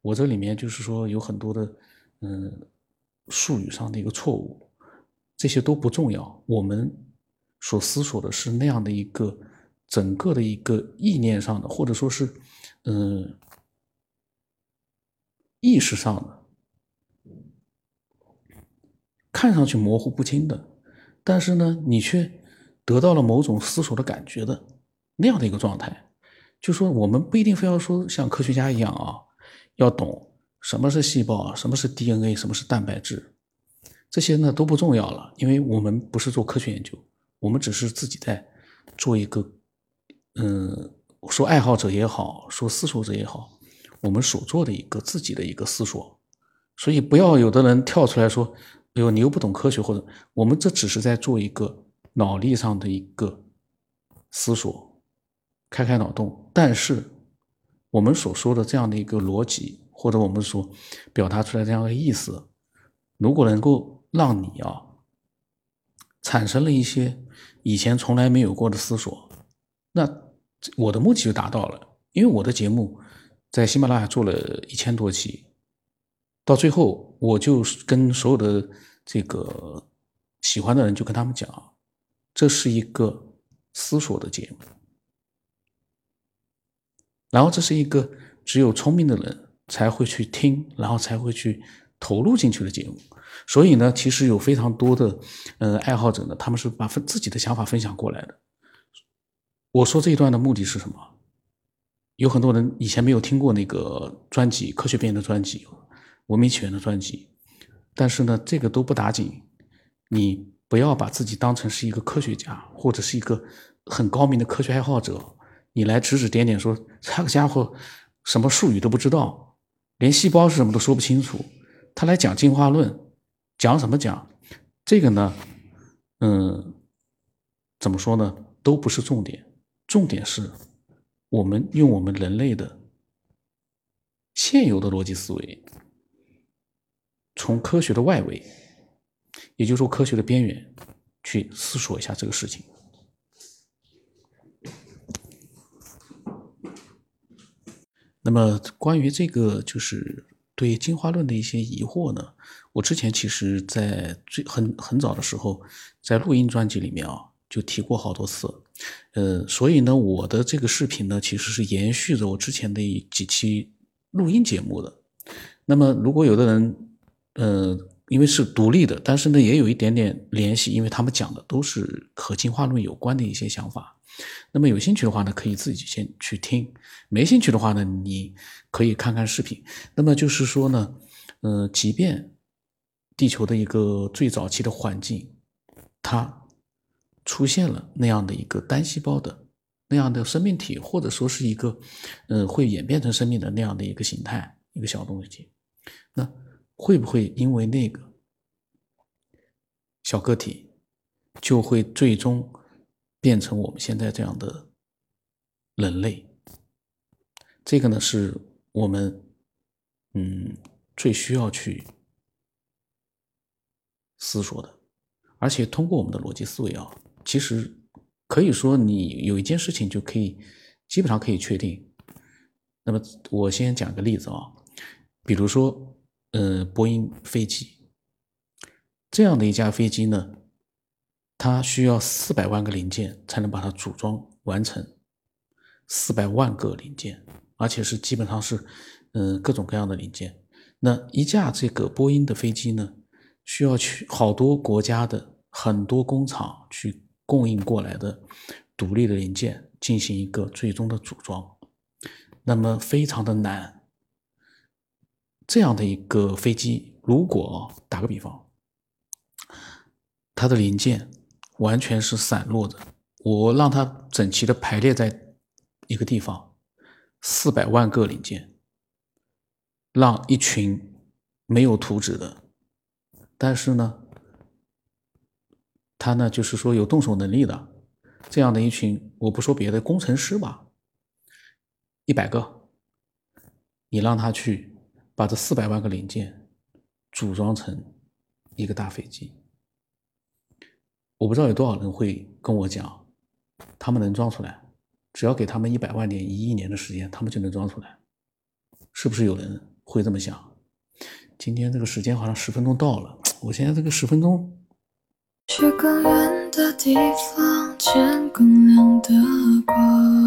我这里面就是说有很多的嗯术语上的一个错误，这些都不重要。我们所思索的是那样的一个整个的一个意念上的，或者说是嗯意识上的，看上去模糊不清的，但是呢，你却得到了某种思索的感觉的那样的一个状态。就说我们不一定非要说像科学家一样啊，要懂什么是细胞，什么是 DNA，什么是蛋白质，这些呢都不重要了，因为我们不是做科学研究，我们只是自己在做一个，嗯，说爱好者也好，说思索者也好，我们所做的一个自己的一个思索，所以不要有的人跳出来说，哎呦，你又不懂科学，或者我们这只是在做一个脑力上的一个思索。开开脑洞，但是我们所说的这样的一个逻辑，或者我们所表达出来这样的意思，如果能够让你啊产生了一些以前从来没有过的思索，那我的目的就达到了。因为我的节目在喜马拉雅做了一千多期，到最后我就跟所有的这个喜欢的人就跟他们讲，这是一个思索的节目。然后这是一个只有聪明的人才会去听，然后才会去投入进去的节目。所以呢，其实有非常多的呃爱好者呢，他们是把分自己的想法分享过来的。我说这一段的目的是什么？有很多人以前没有听过那个专辑《科学边》的专辑，《文明起源》的专辑，但是呢，这个都不打紧。你不要把自己当成是一个科学家，或者是一个很高明的科学爱好者。你来指指点点说，这个家伙什么术语都不知道，连细胞是什么都说不清楚。他来讲进化论，讲什么讲？这个呢，嗯，怎么说呢？都不是重点，重点是我们用我们人类的现有的逻辑思维，从科学的外围，也就是说科学的边缘，去思索一下这个事情。那么关于这个就是对进化论的一些疑惑呢，我之前其实在最很很早的时候，在录音专辑里面啊就提过好多次，呃，所以呢我的这个视频呢其实是延续着我之前的几期录音节目的。那么如果有的人，呃，因为是独立的，但是呢也有一点点联系，因为他们讲的都是和进化论有关的一些想法。那么有兴趣的话呢，可以自己先去听；没兴趣的话呢，你可以看看视频。那么就是说呢，呃，即便地球的一个最早期的环境，它出现了那样的一个单细胞的那样的生命体，或者说是一个，呃，会演变成生命的那样的一个形态，一个小东西，那会不会因为那个小个体就会最终？变成我们现在这样的人类，这个呢是我们嗯最需要去思索的，而且通过我们的逻辑思维啊，其实可以说你有一件事情就可以基本上可以确定。那么我先讲个例子啊，比如说呃波音飞机这样的一架飞机呢。它需要四百万个零件才能把它组装完成，四百万个零件，而且是基本上是，嗯，各种各样的零件。那一架这个波音的飞机呢，需要去好多国家的很多工厂去供应过来的独立的零件进行一个最终的组装，那么非常的难。这样的一个飞机，如果打个比方，它的零件。完全是散落的，我让它整齐的排列在一个地方，四百万个零件，让一群没有图纸的，但是呢，他呢就是说有动手能力的这样的一群，我不说别的，工程师吧，一百个，你让他去把这四百万个零件组装成一个大飞机。我不知道有多少人会跟我讲，他们能装出来，只要给他们一百万年、一亿年的时间，他们就能装出来。是不是有人会这么想。今天这个时间好像十分钟到了，我现在这个十分钟。去更远的地方，见更亮的光。